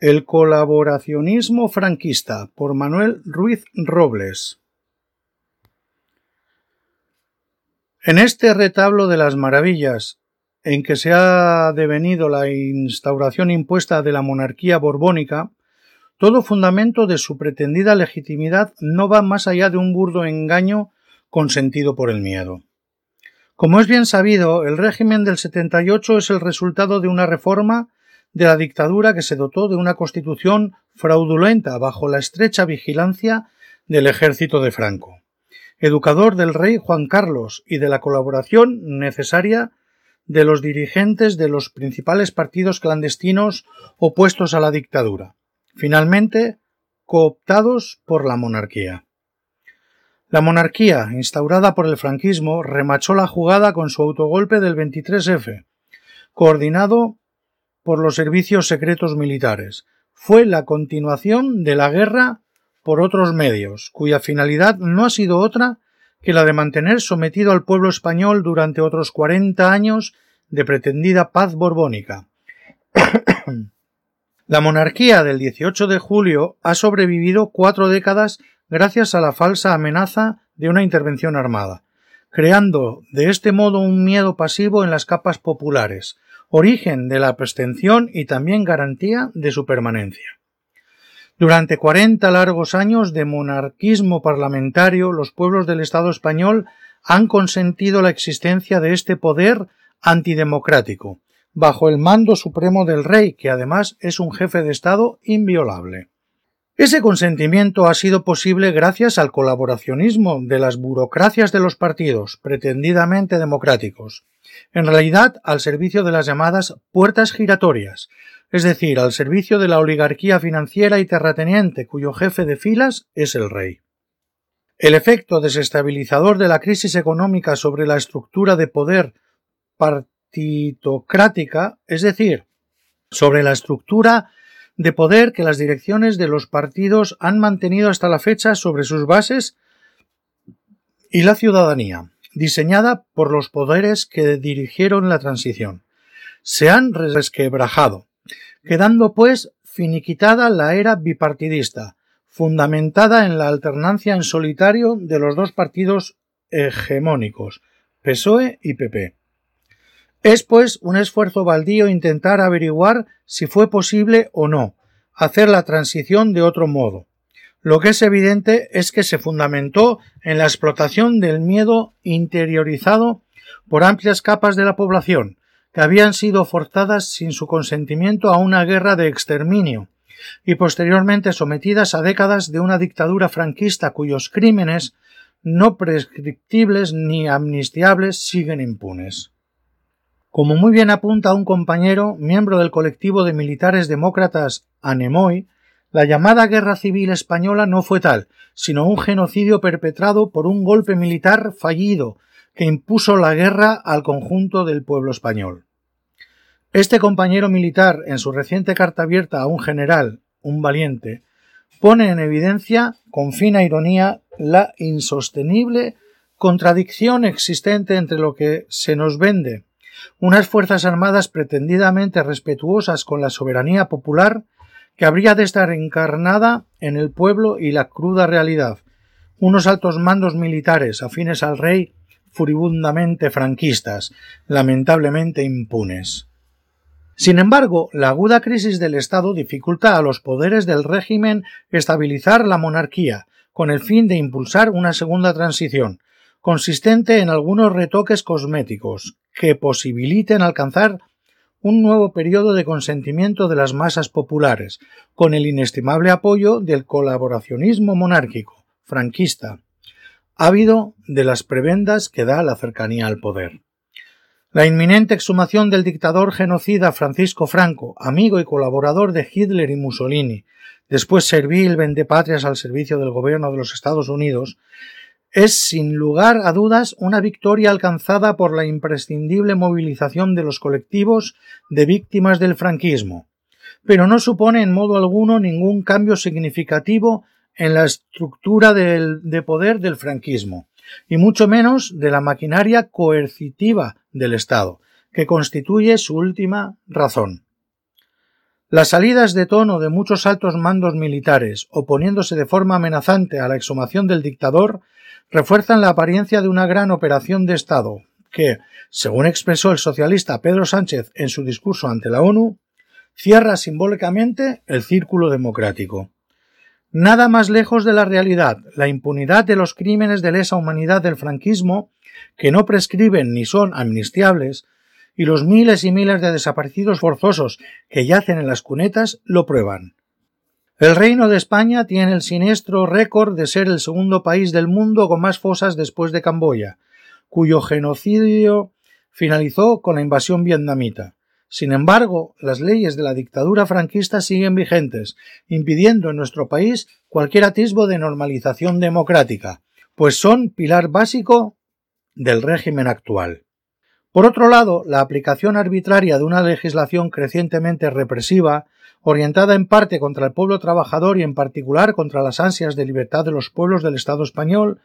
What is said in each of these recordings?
El colaboracionismo franquista por Manuel Ruiz Robles. En este retablo de las maravillas, en que se ha devenido la instauración impuesta de la monarquía borbónica, todo fundamento de su pretendida legitimidad no va más allá de un burdo engaño consentido por el miedo. Como es bien sabido, el régimen del 78 es el resultado de una reforma de la dictadura que se dotó de una constitución fraudulenta bajo la estrecha vigilancia del ejército de Franco, educador del rey Juan Carlos y de la colaboración necesaria de los dirigentes de los principales partidos clandestinos opuestos a la dictadura, finalmente cooptados por la monarquía. La monarquía, instaurada por el franquismo, remachó la jugada con su autogolpe del 23F, coordinado por los servicios secretos militares. Fue la continuación de la guerra por otros medios, cuya finalidad no ha sido otra que la de mantener sometido al pueblo español durante otros 40 años de pretendida paz borbónica. la monarquía del 18 de julio ha sobrevivido cuatro décadas gracias a la falsa amenaza de una intervención armada, creando de este modo un miedo pasivo en las capas populares, origen de la abstención y también garantía de su permanencia. Durante cuarenta largos años de monarquismo parlamentario, los pueblos del Estado español han consentido la existencia de este poder antidemocrático, bajo el mando supremo del rey, que además es un jefe de Estado inviolable. Ese consentimiento ha sido posible gracias al colaboracionismo de las burocracias de los partidos, pretendidamente democráticos, en realidad al servicio de las llamadas puertas giratorias, es decir, al servicio de la oligarquía financiera y terrateniente cuyo jefe de filas es el rey. El efecto desestabilizador de la crisis económica sobre la estructura de poder partitocrática, es decir, sobre la estructura de poder que las direcciones de los partidos han mantenido hasta la fecha sobre sus bases y la ciudadanía diseñada por los poderes que dirigieron la transición. Se han resquebrajado, quedando pues finiquitada la era bipartidista, fundamentada en la alternancia en solitario de los dos partidos hegemónicos, PSOE y PP. Es pues un esfuerzo baldío intentar averiguar si fue posible o no hacer la transición de otro modo, lo que es evidente es que se fundamentó en la explotación del miedo interiorizado por amplias capas de la población, que habían sido forzadas sin su consentimiento a una guerra de exterminio, y posteriormente sometidas a décadas de una dictadura franquista cuyos crímenes no prescriptibles ni amnistiables siguen impunes. Como muy bien apunta un compañero, miembro del colectivo de militares demócratas Anemoy, la llamada Guerra Civil Española no fue tal, sino un genocidio perpetrado por un golpe militar fallido que impuso la guerra al conjunto del pueblo español. Este compañero militar, en su reciente carta abierta a un general, un valiente, pone en evidencia, con fina ironía, la insostenible contradicción existente entre lo que se nos vende, unas Fuerzas Armadas pretendidamente respetuosas con la soberanía popular, que habría de estar encarnada en el pueblo y la cruda realidad, unos altos mandos militares afines al rey furibundamente franquistas, lamentablemente impunes. Sin embargo, la aguda crisis del Estado dificulta a los poderes del régimen estabilizar la monarquía, con el fin de impulsar una segunda transición, consistente en algunos retoques cosméticos, que posibiliten alcanzar un nuevo periodo de consentimiento de las masas populares, con el inestimable apoyo del colaboracionismo monárquico, franquista, ávido de las prebendas que da la cercanía al poder. La inminente exhumación del dictador genocida Francisco Franco, amigo y colaborador de Hitler y Mussolini, después servil vendepatrias al servicio del gobierno de los Estados Unidos, es sin lugar a dudas una victoria alcanzada por la imprescindible movilización de los colectivos de víctimas del franquismo, pero no supone en modo alguno ningún cambio significativo en la estructura de poder del franquismo, y mucho menos de la maquinaria coercitiva del Estado, que constituye su última razón. Las salidas de tono de muchos altos mandos militares, oponiéndose de forma amenazante a la exhumación del dictador, refuerzan la apariencia de una gran operación de Estado, que, según expresó el socialista Pedro Sánchez en su discurso ante la ONU, cierra simbólicamente el círculo democrático. Nada más lejos de la realidad, la impunidad de los crímenes de lesa humanidad del franquismo, que no prescriben ni son amnistiables, y los miles y miles de desaparecidos forzosos que yacen en las cunetas lo prueban. El Reino de España tiene el siniestro récord de ser el segundo país del mundo con más fosas después de Camboya, cuyo genocidio finalizó con la invasión vietnamita. Sin embargo, las leyes de la dictadura franquista siguen vigentes, impidiendo en nuestro país cualquier atisbo de normalización democrática, pues son pilar básico del régimen actual. Por otro lado, la aplicación arbitraria de una legislación crecientemente represiva, orientada en parte contra el pueblo trabajador y en particular contra las ansias de libertad de los pueblos del Estado español,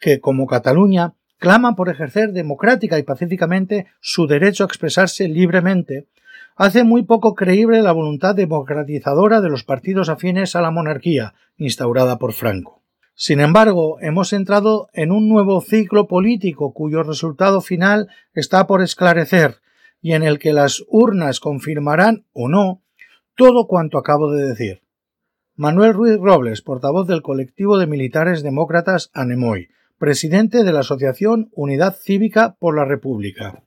que, como Cataluña, claman por ejercer democrática y pacíficamente su derecho a expresarse libremente, hace muy poco creíble la voluntad democratizadora de los partidos afines a la monarquía instaurada por Franco. Sin embargo, hemos entrado en un nuevo ciclo político cuyo resultado final está por esclarecer y en el que las urnas confirmarán o no todo cuanto acabo de decir. Manuel Ruiz Robles, portavoz del colectivo de militares demócratas ANEMOI, presidente de la Asociación Unidad Cívica por la República.